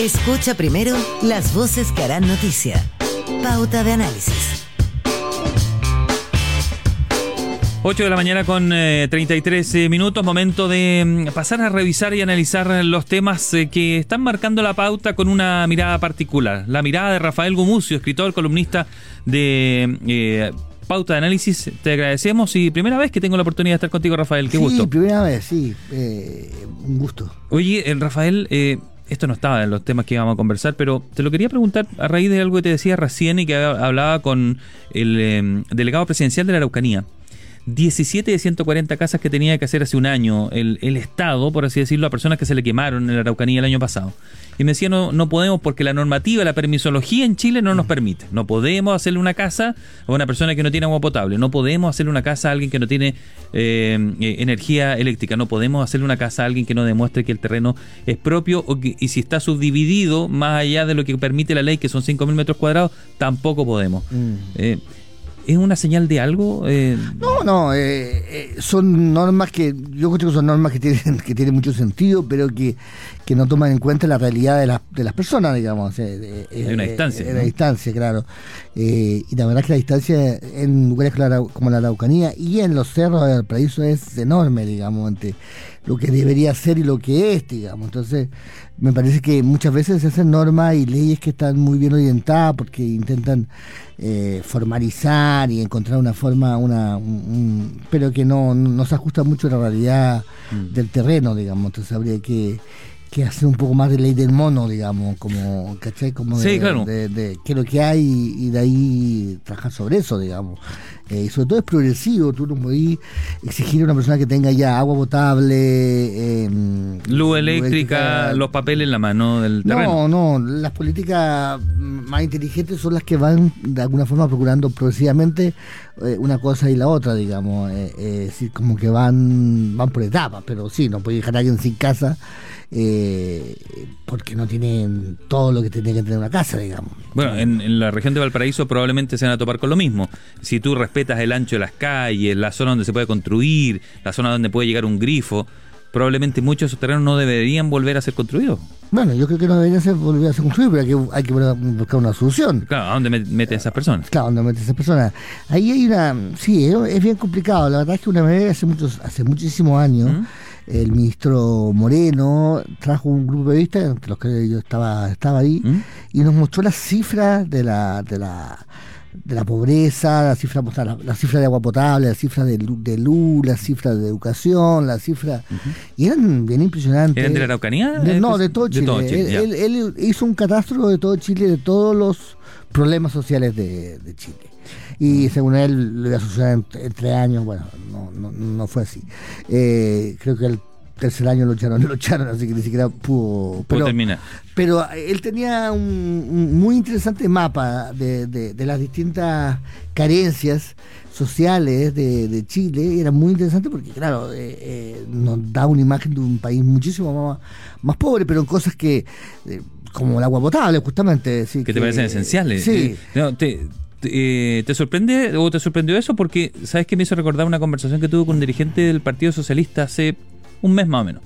Escucha primero las voces que harán noticia. Pauta de análisis. 8 de la mañana con 33 eh, minutos, momento de mm, pasar a revisar y analizar los temas eh, que están marcando la pauta con una mirada particular. La mirada de Rafael Gumucio, escritor, columnista de eh, Pauta de Análisis. Te agradecemos y primera vez que tengo la oportunidad de estar contigo, Rafael. Qué gusto. Sí, primera vez, sí. un gusto. Oye, Rafael, esto no estaba en los temas que íbamos a conversar, pero te lo quería preguntar a raíz de algo que te decía recién y que hablaba con el delegado presidencial de la Araucanía. 17 de 140 casas que tenía que hacer hace un año el, Estado, por así decirlo, a personas que se le quemaron en la Araucanía el año pasado. Y me decía, no, no podemos porque la normativa, la permisología en Chile no nos permite. No podemos hacerle una casa a una persona que no tiene agua potable. No podemos hacerle una casa a alguien que no tiene eh, eh, energía eléctrica. No podemos hacerle una casa a alguien que no demuestre que el terreno es propio o que, y si está subdividido más allá de lo que permite la ley, que son 5.000 metros cuadrados, tampoco podemos. Mm. Eh, ¿Es una señal de algo? Eh, no, no, eh, eh, son normas que, yo creo que son normas que tienen, que tienen mucho sentido, pero que, que no toman en cuenta la realidad de, de las personas, digamos. Hay una distancia. En la distancia, claro. y la verdad es que la distancia en lugares como la Araucanía y en los cerros del paraíso es enorme, digamos, entre lo que debería ser y lo que es, digamos. Entonces, me parece que muchas veces se hacen normas y leyes que están muy bien orientadas porque intentan eh, formalizar y encontrar una forma, una pero que no, no se ajusta mucho a la realidad mm. del terreno, digamos. Entonces habría que que hacer un poco más de ley del mono, digamos, como, ¿cachai? Como de, de, qué es lo que hay y de ahí trabajar sobre eso, digamos. Eh, y sobre todo es progresivo, tú no podés exigir a una persona que tenga ya agua potable, em, luz, eléctrica, los papeles en la mano del terreno. No, no, las políticas más inteligentes son las que van de alguna forma procurando progresivamente eh, una cosa y la otra, digamos, eh, como que van, van por etapas, pero sí, no puede dejar a alguien sin casa eh, porque no tienen todo lo que tiene que tener una casa, digamos. Bueno, en, la región de Valparaíso probablemente se van a topar con lo mismo. Si tú respetas el ancho de las calles, la zona donde se puede construir, la zona donde puede llegar un grifo, probablemente muchos de esos terrenos no deberían volver a ser construidos. Bueno, yo creo que no deberían ser, volver a ser construidos, pero hay que, hay que buscar una solución. Claro, ¿a dónde meten esas personas? Claro, ¿a dónde meten esas personas? Ahí hay una. Sí, es, bien complicado. La verdad es que una vez hace, muchos, hace muchísimos años el ministro Moreno trajo un grupo de periodistas, entre los que yo estaba, estaba ahí, ¿Mm? y nos mostró las cifras de la, de la de la pobreza, la cifra, la, cifra de agua potable, la cifra de, de luz, la cifra de educación, la cifra... Y eran bien impresionantes. ¿Eran de la Araucanía? no, de todo Chile. él, hizo un catastro de todo Chile, de todos los problemas sociales de, de Chile y según él lo iba a suceder en, tres años, bueno, no, no, no fue así. Eh, creo que el tercer año lo echaron, lo echaron, así que ni siquiera pudo, pero, terminar. Pero él tenía un, muy interesante mapa de, de, las distintas carencias sociales de, Chile. Era muy interesante porque, claro, eh, eh, nos da una imagen de un país muchísimo más, más pobre, pero en cosas que, como el agua potable, justamente. que, te parecen esenciales. Sí. te, eh, ¿te sorprende o te sorprendió eso? Porque, ¿sabes que me hizo recordar una conversación que tuve con un dirigente del Partido Socialista hace un mes más o menos?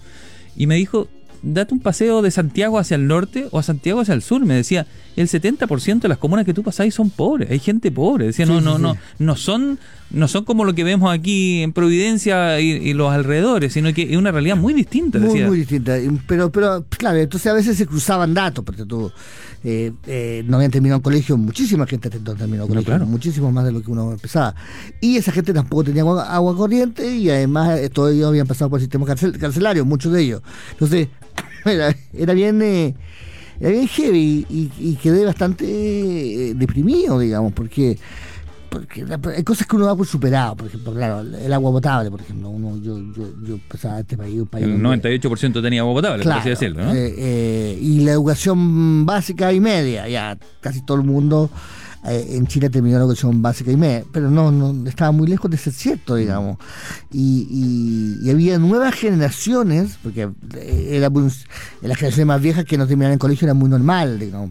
Y me dijo, date un paseo de Santiago hacia el norte o a Santiago hacia el sur. Me decía, el 70% de las comunas que tú pasáis son pobres, hay gente pobre. Decía, no, no, no, no son, no son como lo que vemos aquí en Providencia y, los alrededores, sino que es una realidad muy distinta. Muy, muy distinta. Pero, pero, claro, entonces a veces se cruzaban datos, porque tú eh, eh, no habían terminado el colegio, muchísima gente terminó el colegio, muchísimo más de lo que uno empezaba. Y esa gente tampoco tenía agua, corriente y además eh, todos ellos habían pasado por el sistema carcelario, muchos de ellos. Entonces, era, era bien... Eh, era bien heavy y, quedé bastante deprimido, digamos, porque porque hay cosas que uno da por superado, por ejemplo, claro, el agua potable, por ejemplo, uno, yo, yo, yo pensaba este país, un país el 98% tenía agua potable, por así decirlo, ¿no? Eh, eh, y la educación básica y media, ya casi todo el mundo eh, en Chile terminó la educación básica y media, pero no, no estaba muy lejos de ser cierto, digamos. Y, y, había nuevas generaciones, porque eh, era las generaciones más viejas que no terminaban en colegio era muy normal, digamos,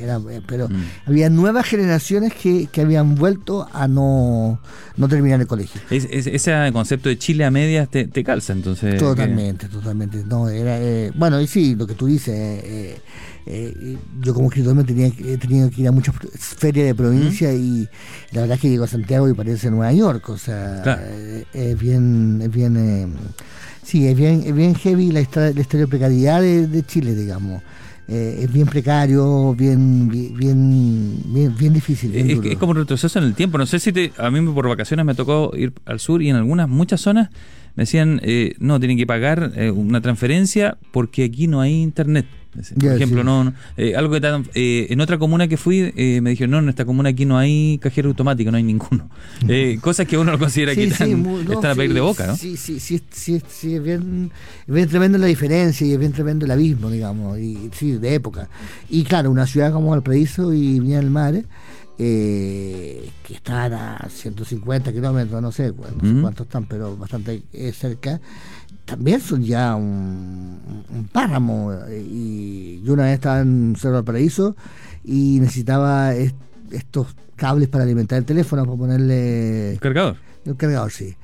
era, pero mm. había nuevas generaciones que, que habían vuelto a no, no terminar el colegio. ese concepto de Chile a medias te, calza, entonces. Totalmente, totalmente. No, era, bueno, y sí, lo que tú dices. Eh, eh, yo como escritor me tenía, he tenido que ir a muchas ferias de provincia y la verdad es que llego a Santiago y parece Nueva York, o sea, eh, es bien, es bien, eh, sí, es bien, es bien heavy la, historia, de precariedad de, Chile, digamos. es bien precario, bien, bien, bien, bien difícil. es, como un retroceso en el tiempo. No sé si te, a mí por vacaciones me tocó ir al sur y en algunas, muchas zonas me decían, no, tienen que pagar una transferencia porque aquí no hay internet. Por ejemplo, no, eh, algo que eh, en otra comuna que fui eh, me dijeron, no, en esta comuna aquí no hay cajero automático, no hay ninguno. cosas que uno lo considera que están, a pedir de boca, ¿no? Sí, sí, sí, sí, sí es, bien, es bien tremendo la diferencia y es bien tremendo el abismo, digamos, y sí, de época. Y claro, una ciudad como Valparaíso y Viña del Mar, que están a 150 kilómetros, no sé, no sé cuántos están, pero bastante cerca, también son ya un, páramo. Y yo una vez estaba en Cerro del Paraíso y necesitaba estos cables para alimentar el teléfono, para ponerle... ¿El cargador? El cargador, sí.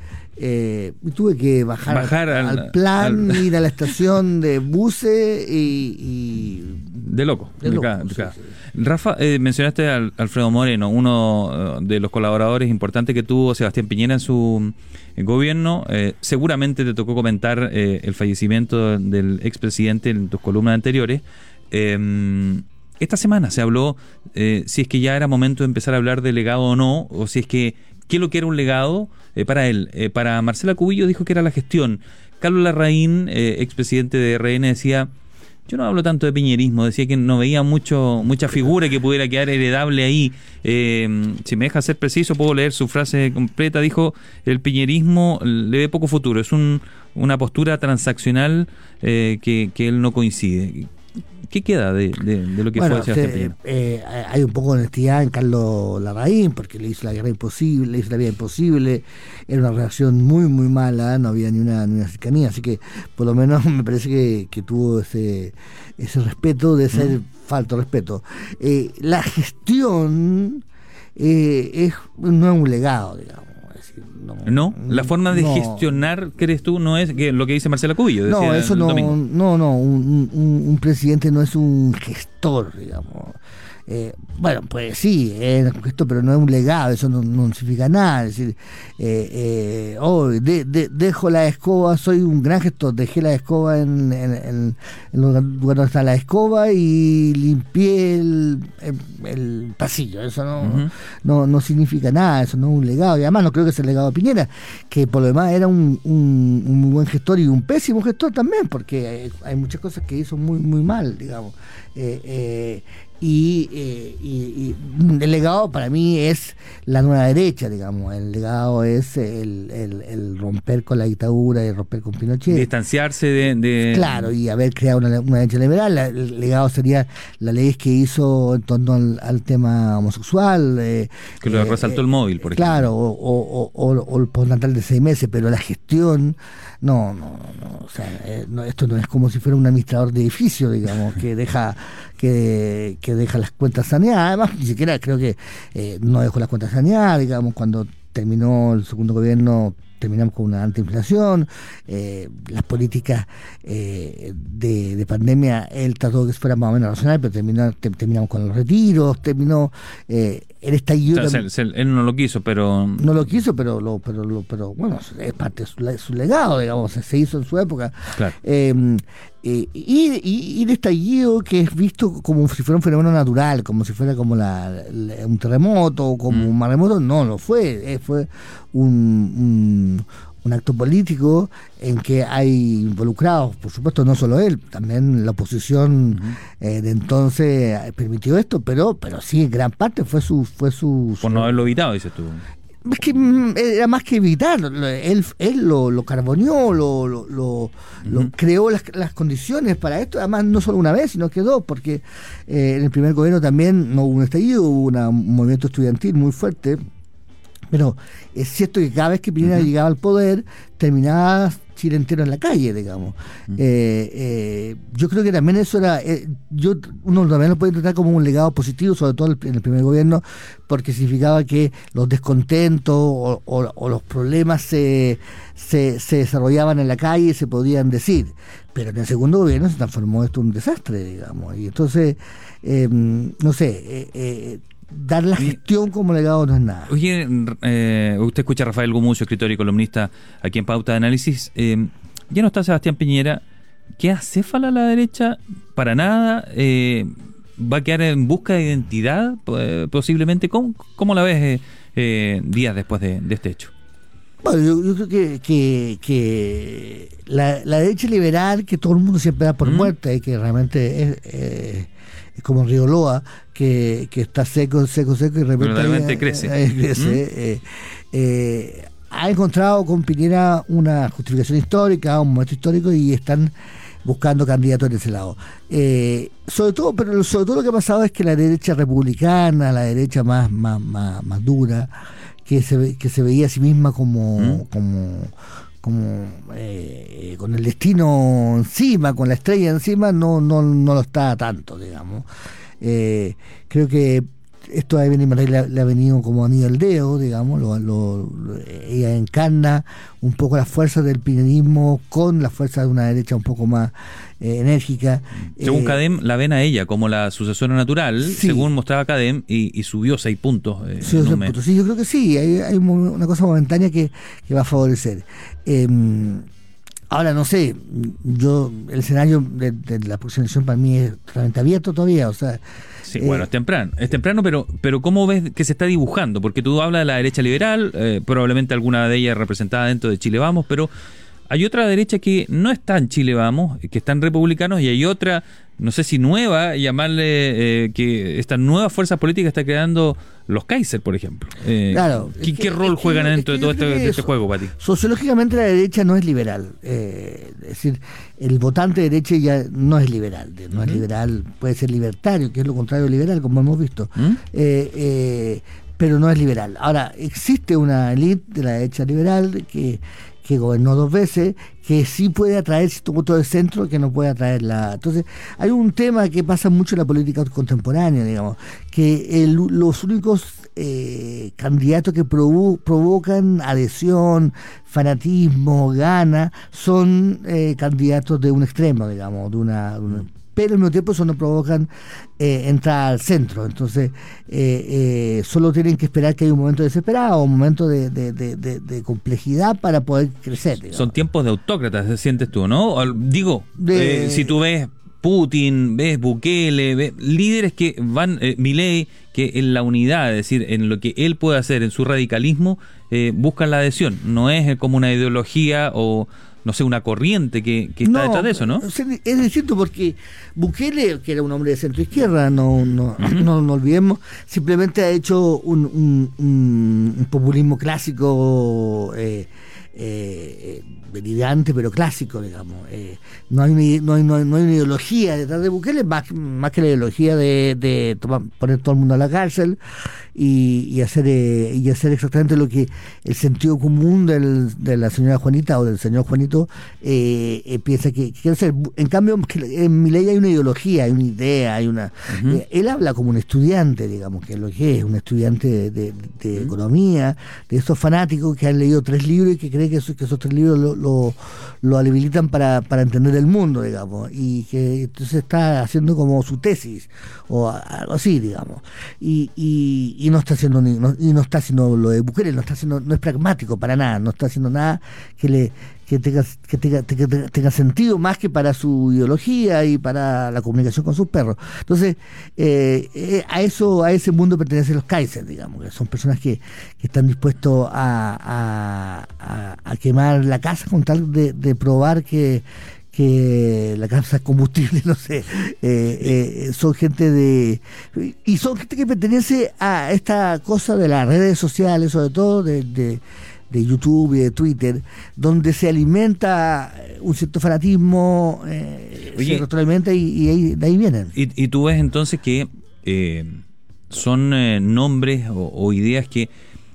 Eh, tuve que bajar, al, plan, ir a la estación de buses y, De loco. De, loco Rafa, eh, mencionaste a Alfredo Moreno, uno eh, de los colaboradores importantes que tuvo Sebastián Piñera en su gobierno. seguramente te tocó comentar el fallecimiento del expresidente en tus columnas anteriores. Em, esta semana se habló si es que ya era momento de empezar a hablar de legado o no, o si es que qué es lo que era un legado eh, para él. Eh, para Marcela Cubillo dijo que era la gestión. Carlos Larraín, eh, expresidente de RN, decía, yo no hablo tanto de piñerismo, decía que no veía mucho mucha figura que pudiera quedar heredable ahí. si me deja ser preciso, puedo leer su frase completa. Dijo, el piñerismo le ve poco futuro, es un, una postura transaccional que, que él no coincide. ¿Qué queda de, lo que fue Sebastián eh, hay un poco de honestidad en Carlos Larraín, porque le hizo la guerra imposible, le hizo la vida imposible, era una relación muy, muy mala, no había ni una, ni una cercanía, así que por lo menos me parece que, tuvo ese, ese respeto de ser mm. falto respeto. Eh, la gestión eh, es, no es un legado, digamos. No, la forma de gestionar, crees tú, no es que lo que dice Marcela Cubillo. No, eso no, no, no, un, un, presidente no es un gestor, digamos. Eh, bueno, pues sí, es esto, pero no es un legado, eso no, significa nada. Es decir, eh, eh, oh, dejo la escoba, soy un gran gestor, dejé la escoba en, en, en, lugar donde está la escoba y limpié el, el, pasillo. Eso no, no, no, significa nada, eso no es un legado. Y además no creo que sea el legado de Piñera, que por lo demás era un, un, un muy buen gestor y un pésimo gestor también, porque hay, hay muchas cosas que hizo muy, muy mal, digamos. Eh, eh, eh, y, el legado para mí es la nueva derecha, digamos. El legado es el, romper con la dictadura y romper con Pinochet. Distanciarse de. Claro, y haber creado una, derecha liberal. el legado sería la ley que hizo en torno al, tema homosexual. que lo resaltó el móvil, por ejemplo. Claro, o, o, el postnatal de seis meses, pero la gestión. No, no, no. O sea, esto no es como si fuera un administrador de edificio, digamos, que deja que, deja las cuentas saneadas. Además, ni siquiera creo que eh, no dejó las cuentas saneadas, digamos, cuando terminó el segundo gobierno terminamos con una antiinflación, eh, las políticas eh, de, pandemia, él trató que fuera más o menos racional, pero terminó, terminamos con los retiros, terminó eh, el estallido. él no lo quiso, pero. No lo quiso, pero lo, pero, lo, pero bueno, es parte de su, legado, digamos, se hizo en su época. Em, y, y, el estallido que es visto como si fuera un fenómeno natural, como si fuera como la, un terremoto o como mm. un maremoto, no lo fue, fue un, un, acto político en que hay involucrados, por supuesto, no solo él, también la oposición eh, de entonces permitió esto, pero pero sí, en gran parte fue su... Fue su, por no haberlo evitado, dices tú. Es que mm, era más que evitar, él, él lo, lo carboneó, lo, lo, lo, creó las, las, condiciones para esto, además no solo una vez, sino que dos, porque eh, en el primer gobierno también no hubo un estallido, hubo un movimiento estudiantil muy fuerte, pero es cierto que cada vez que Piñera llegaba al poder, terminaba Chile entero en la calle, digamos. Eh, eh, yo creo que también eso era, eh, yo uno también lo puede tratar como un legado positivo, sobre todo en el primer gobierno, porque significaba que los descontentos o, los problemas se, se, desarrollaban en la calle y se podían decir. Pero en el segundo gobierno se transformó esto en un desastre, digamos. Y entonces, no sé, dar la gestión como legado no es nada. Oye, eh, usted escucha a Rafael Gumucio, escritor y columnista aquí en Pauta de Análisis. Eh, ya no está Sebastián Piñera. ¿Qué hace a la derecha? Para nada. Eh, ¿Va a quedar en busca de identidad posiblemente? ¿Cómo, cómo la ves días después de, este hecho? Bueno, yo, creo que, que, la, derecha liberal, que todo el mundo siempre da por muerta y que realmente es como Río Loa, que, está seco, seco, seco y de repente crece. Eh, eh, ha encontrado con Piñera una justificación histórica, un momento histórico y están buscando candidatos en ese lado. Eh, sobre todo, pero sobre todo lo que ha pasado es que la derecha republicana, la derecha más, más, más, dura, que se, que se veía a sí misma como, como como eh, con el destino encima, con la estrella encima, no, no, no lo está tanto, digamos. Eh, creo que esto a Evelyn le, le, ha venido como anillo al dedo, digamos, lo, ella encarna un poco las fuerzas del pinerismo con las fuerzas de una derecha un poco más eh, enérgica. Según Cadem, la ven a ella como la sucesora natural, según mostraba Cadem, y, subió seis puntos. Sí, yo creo que sí, hay, una cosa momentánea que, va a favorecer. Ahora, no sé, yo el escenario de, la aproximación para mí es realmente abierto todavía, o sea... Sí, bueno, es temprano, es temprano, pero, pero ¿cómo ves que se está dibujando? Porque tú hablas de la derecha liberal, eh, probablemente alguna de ellas representada dentro de Chile Vamos, pero hay otra derecha que no está en Chile Vamos, que están republicanos, y hay otra, no sé si nueva, llamarle eh, que esta nueva fuerza política está creando los Kaiser, por ejemplo. Eh, claro. ¿qué, rol juegan dentro de todo este, este, juego, Pati? Sociológicamente la derecha no es liberal. Eh, es decir, el votante de derecha ya no es liberal. No es liberal, puede ser libertario, que es lo contrario de liberal, como hemos visto. ¿Mm? Pero no es liberal. Ahora, existe una élite de la derecha liberal que que gobernó dos veces, que sí puede atraer cierto voto de centro que no puede atraer la... Entonces, hay un tema que pasa mucho en la política contemporánea, digamos, que los únicos eh, candidatos que provocan adhesión, fanatismo, gana, son eh, candidatos de un extremo, digamos, de una pero al mismo tiempo eso no provocan eh, entrar al centro. Entonces, eh, eh, solo tienen que esperar que haya un momento desesperado, un momento de, complejidad para poder crecer. Son tiempos de autócratas, sientes tú, ¿no? Digo, si tú ves Putin, ves Bukele, ves líderes que van, Milei, que en la unidad, es decir, en lo que él puede hacer, en su radicalismo, buscan la adhesión. No es como una ideología o no sé, una corriente que, está detrás de eso, ¿no? Es distinto porque Bukele, que era un hombre de centro izquierda, no, no, no, olvidemos, simplemente ha hecho un, un, populismo clásico. Eh, eh, delirante pero clásico, digamos. Eh, no, hay, no, hay, no, hay, una ideología detrás de Bukele, más, más que la ideología de, de poner todo el mundo a la cárcel y, hacer eh, y hacer exactamente lo que el sentido común del, de la señora Juanita o del señor Juanito eh, eh piensa que, quiere hacer. En cambio, en mi ley hay una ideología, hay una idea, hay una... él habla como un estudiante, digamos, que es lo que es, un estudiante de, economía, de esos fanáticos que han leído tres libros y que cree que esos, que esos tres libros lo, lo, lo habilitan para, para entender el mundo, digamos, y que entonces está haciendo como su tesis o algo así, digamos. Y, y, no está haciendo ni, y no está haciendo lo de Bukele, no está haciendo, no es pragmático para nada, no está haciendo nada que le que tenga, que tenga, sentido más que para su ideología y para la comunicación con sus perros. Entonces, eh, eh, a eso, a ese mundo pertenecen los Kaiser, digamos, que son personas que, que están dispuestos a, a, a, quemar la casa con tal de, de probar que, que la casa combustible, no sé, eh, son gente de... Y son gente que pertenece a esta cosa de las redes sociales, sobre todo de, de, YouTube y de Twitter, donde se alimenta un cierto fanatismo, eh, se y, de ahí vienen. Y, tú ves entonces que son nombres o ideas que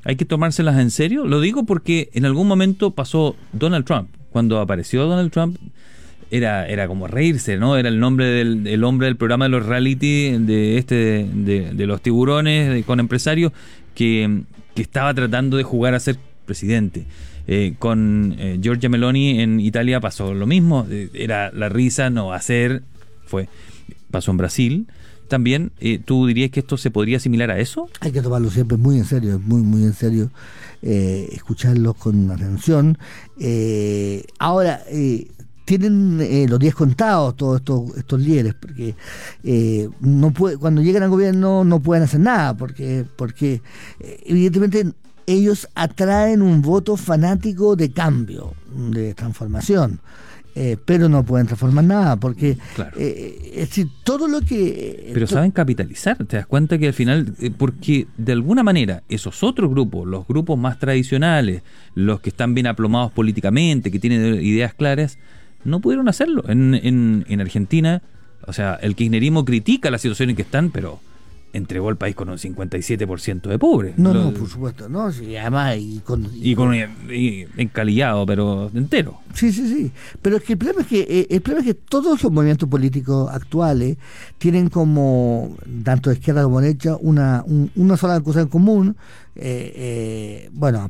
hay que tomárselas en serio. Lo digo porque en algún momento pasó Donald Trump. Cuando apareció Donald Trump, era, era como reírse, ¿no? Era el nombre del hombre del programa de los reality, de este, de, los tiburones con empresarios, que, estaba tratando de jugar a ser presidente. Eh, con eh, Giorgia Meloni en Italia pasó lo mismo, eh, era la risa, no ser, fue, pasó en Brasil también, eh, ¿tú dirías que esto se podría asimilar a eso? Hay que tomarlo siempre muy en serio, muy, muy en serio, escucharlos con atención. Eh, ahora, eh, tienen los días contados todos estos, estos líderes, porque no puede, cuando llegan al gobierno no pueden hacer nada, porque, porque evidentemente ellos atraen un voto fanático de cambio, de transformación. Eh, pero no pueden transformar nada, porque eh, es decir, todo lo que... Pero saben capitalizar, te das cuenta que al final, eh, porque de alguna manera esos otros grupos, los grupos más tradicionales, los que están bien aplomados políticamente, que tienen ideas claras, no pudieron hacerlo. En, en, en Argentina, o sea, el kirchnerismo critica la situación en que están, pero entregó el país con un 57% de pobres. No, no, por supuesto, no, sí, además y con... Y, con, encalillado, pero entero. Sí, sí, sí, pero es que el problema es que, eh, el problema es que todos los movimientos políticos actuales tienen como, tanto de izquierda como de derecha, una, una sola cosa en común, eh, eh, bueno,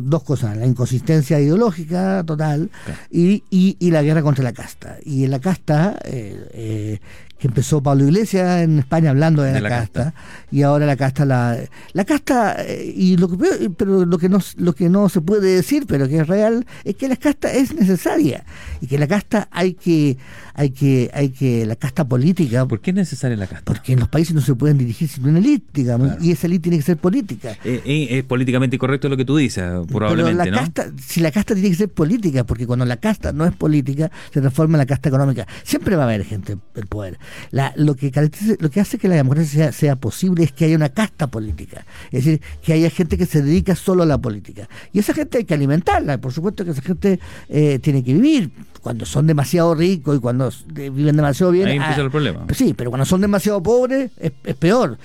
dos cosas, la inconsistencia ideológica total y, y, la guerra contra la casta. Y en la casta, eh, que empezó Pablo Iglesias en España hablando de, la, casta, y ahora la casta la la casta y lo que pero lo que no lo que no se puede decir pero que es real es que la casta es necesaria y que la casta hay que hay que hay que la casta política ¿por qué es necesaria la casta? porque en los países no se pueden dirigir sin una élite digamos y esa élite tiene que ser política. Eh, eh, es políticamente correcto lo que tú dices probablemente Pero la casta, si la casta tiene que ser política porque cuando la casta no es política se transforma en la casta económica. Siempre va a haber gente el poder lo que lo que hace que la democracia sea, posible es que haya una casta política es decir que haya gente que se dedica solo a la política y esa gente hay que alimentarla por supuesto que esa gente eh, tiene que vivir cuando son demasiado ricos y cuando viven demasiado bien. Ahí empieza ah, el problema. Sí, pero cuando son demasiado pobres es, es peor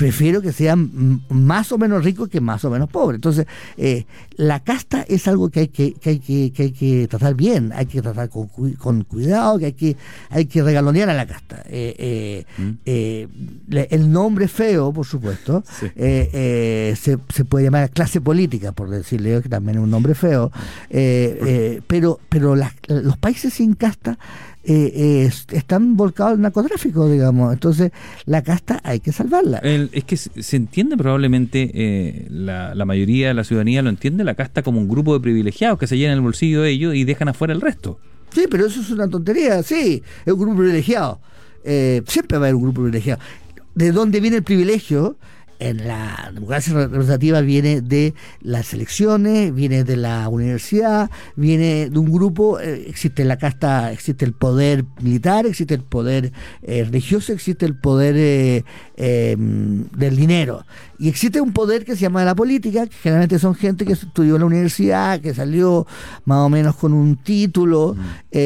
prefiero que sean más o menos ricos que más o menos pobres. Entonces, eh, la casta es algo que hay que, que, hay que, que hay que tratar bien, hay que tratar con, con, cuidado, que hay que, hay que regalonear a la casta. Eh, eh, mm. el nombre feo, por supuesto, se, se, puede llamar clase política, por decirle que también es un nombre feo, pero, pero los países sin casta eh, están volcados al narcotráfico, digamos. Entonces, la casta hay que salvarla. es que se entiende probablemente, eh, la, la, mayoría de la ciudadanía lo entiende, la casta como un grupo de privilegiados que se llenan el bolsillo de ellos y dejan afuera el resto. Sí, pero eso es una tontería, sí, es un grupo privilegiado. Eh, siempre va a haber un grupo privilegiado. ¿De dónde viene el privilegio? En la democracia representativa viene de las elecciones, viene de la universidad, viene de un grupo, eh, existe la casta, existe el poder militar, existe el poder eh, religioso, existe el poder eh, em, del dinero. Y existe un poder que se llama la política, que generalmente son gente que estudió en la universidad, que salió más o menos con un título mm.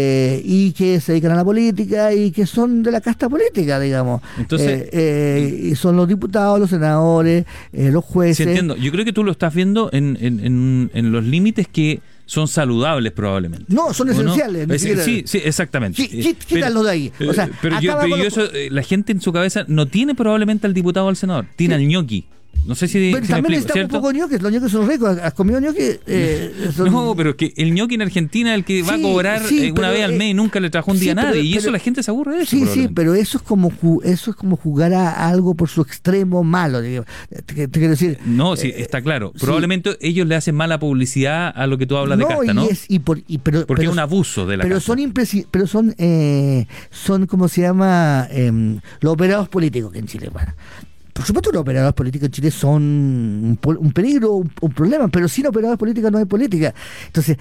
y que se dedican a la política y que son de la casta política, digamos. Entonces, y son los diputados, los senadores, eh, los jueces. Sí, entiendo. Yo creo que tú lo estás viendo en, en, en, los límites que son saludables probablemente. No, son esenciales. sí, sí, exactamente. quítalo de ahí. O sea, pero, yo, eso, eh, la gente en su cabeza no tiene probablemente al diputado o al senador, tiene al ñoqui. No sé si. Pero también necesitamos un poco de ñoques. Los ñoques son ricos. ¿Has comido ñoques? Eh, no, pero es que el ñoque en Argentina, el que va a cobrar eh, una vez al mes y nunca le trajo un día a nadie. y eso la gente se aburre de eso. Sí, sí, pero eso es como eso es como jugar a algo por su extremo malo. Te, quiero decir. No, sí, eh, está claro. Probablemente ellos le hacen mala publicidad a lo que tú hablas de casta, ¿no? y por, y pero, Porque es un abuso de la pero Son pero son, eh, son, como se llama? Em, los operados políticos que en Chile. Bueno, por supuesto, los operadores políticos en Chile son un, peligro, un, problema, pero sin operadores políticos no hay política. Entonces,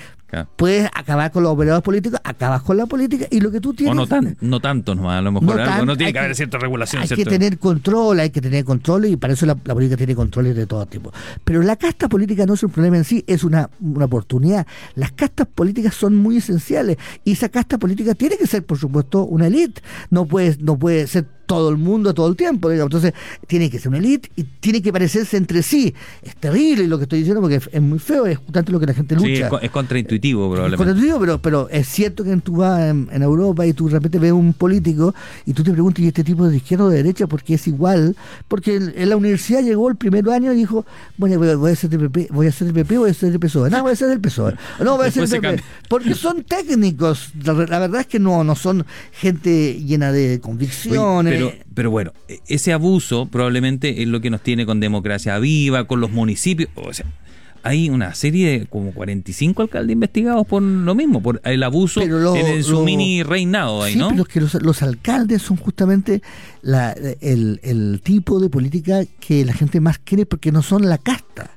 Puedes acabar con los operadores políticos, acabas con la política y lo que tú tienes. O no, tan, no tanto nomás, a lo mejor No algo, tan- no tiene que haber cierta regulación. Hay ¿cierto? que tener control, hay que tener control y para eso la, la política tiene controles de todo tipo. Pero la casta política no es un problema en sí, es una, una oportunidad. Las castas políticas son muy esenciales y esa casta política tiene que ser, por supuesto, una élite. No puede, no puede ser todo el mundo todo el tiempo. digamos. Entonces, tiene que ser una élite y tiene que parecerse entre sí. Es terrible lo que estoy diciendo porque es, es muy feo, es justamente lo que la gente lucha. Sí, es contraintuitivo Probablemente. pero, pero es cierto que tú vas en, en Europa y tú de repente ves un político y tú te preguntas, ¿y este tipo de izquierda o de derecha? Porque es igual. Porque en, la universidad llegó el primer año y dijo, bueno, voy, a- voy a ser del PP, voy a ser del PP o voy a ser del PSOE. No, voy a ser del PSOE. No, voy a ser del PP. Porque son técnicos. La, la verdad es que no, no son gente llena de Oye, convicciones. pero, pero bueno, e- ese abuso probablemente es lo que nos tiene con democracia viva, con los municipios. O sea, hay una serie de como 45 alcaldes investigados por lo mismo, por el abuso lo- en, su lo- mini reinado ahí, sí, ¿no? pero es que los, los alcaldes son justamente la- el, el tipo de política que la gente más quiere porque no son la casta.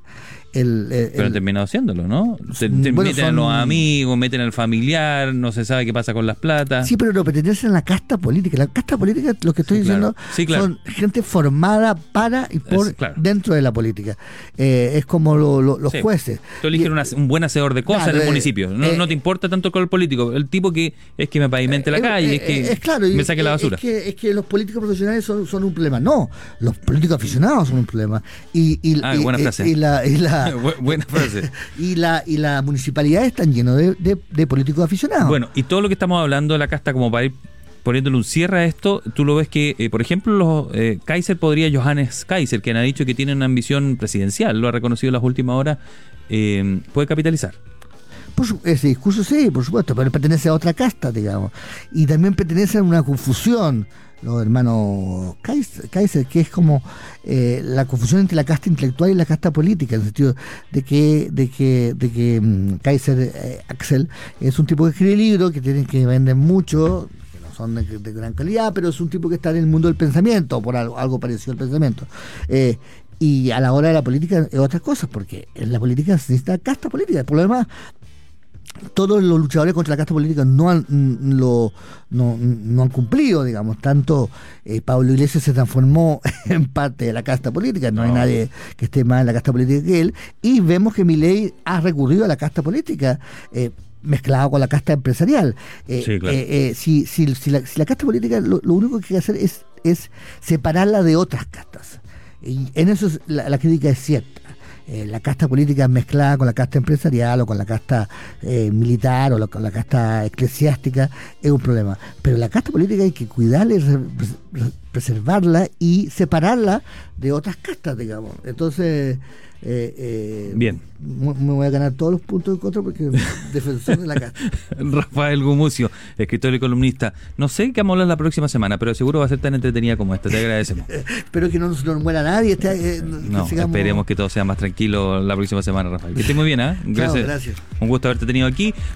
El, el- Pero han terminado haciéndolo, ¿no? Se- bueno, meten a los amigos, meten al familiar, no se sabe qué pasa con las platas. Sí, pero no pertenecen a la casta política. La casta política, lo que estoy Sí, claro. diciendo, Sí, claro. son gente formada para y por Es- claro. dentro de la política. Eh, es como lo- lo- los Sí. jueces. Tú eliges un buen hacedor de cosas en el eh, municipio. No, eh, no te importa tanto con el político. El tipo que es que me pavimente la calle, es que me saque la basura. Es que, es que los políticos profesionales son, son un problema. No, los políticos aficionados son un problema. Y, y, Ah, y- buena frase. y la, la- Bu- Buena frase. y la y la municipalidad están llenos de, de- de políticos aficionados. Bueno, y todo lo que estamos hablando de la casta, como para ir poniéndole un cierre a esto, tú lo ves que, eh, por ejemplo, los, eh, Kaiser podría, Johannes Kaiser, quien ha dicho que tiene una ambición presidencial, lo ha reconocido en las últimas horas, eh, puede capitalizar. Por su- ese discurso sí, por supuesto, pero pertenece a otra casta, digamos. Y también pertenece a una confusión, los hermanos Kaiser, que es como eh, la confusión entre la casta intelectual y la casta política, en el sentido de que, de que, de que mm, Kaiser eh, Axel es un tipo que escribe libros, que tienen que vender mucho, que no son de, gran calidad, pero es un tipo que está en el mundo del pensamiento, por algo, algo parecido al pensamiento. Eh, y a la hora de la política es otra cosa, porque en la política se necesita casta política. Por lo demás, todos los luchadores contra la casta política no han mm, lo no, no han cumplido digamos tanto eh, Pablo Iglesias se transformó en parte de la casta política no, hay nadie que esté más en la casta política que él y vemos que Milei ha recurrido a la casta política eh, mezclado con la casta empresarial. Eh, Sí, claro. eh, eh, si, si, si la, si la casta política lo, lo único que hay que hacer es, es separarla de otras castas. Y en eso es- la, la crítica es cierta eh, la casta política mezclada con la casta empresarial o con la casta eh, militar o la- con la casta eclesiástica es un problema. Pero la casta política hay que cuidarla y re- re- preservarla y separarla de otras castas, digamos. Entonces, eh, eh, Bien. Me voy a ganar todos los puntos en contra porque defensor de la casta. Rafael Gumucio, escritor y columnista. No sé qué vamos a hablar la próxima semana, pero seguro va a ser tan entretenida como esta. Te agradecemos. Espero que no nos, muera nadie. este, eh, que No, sigamos- esperemos que todo sea más tranquilo la próxima semana, Rafael. Que esté muy bien. Chao, gracias. Un gusto haberte tenido aquí.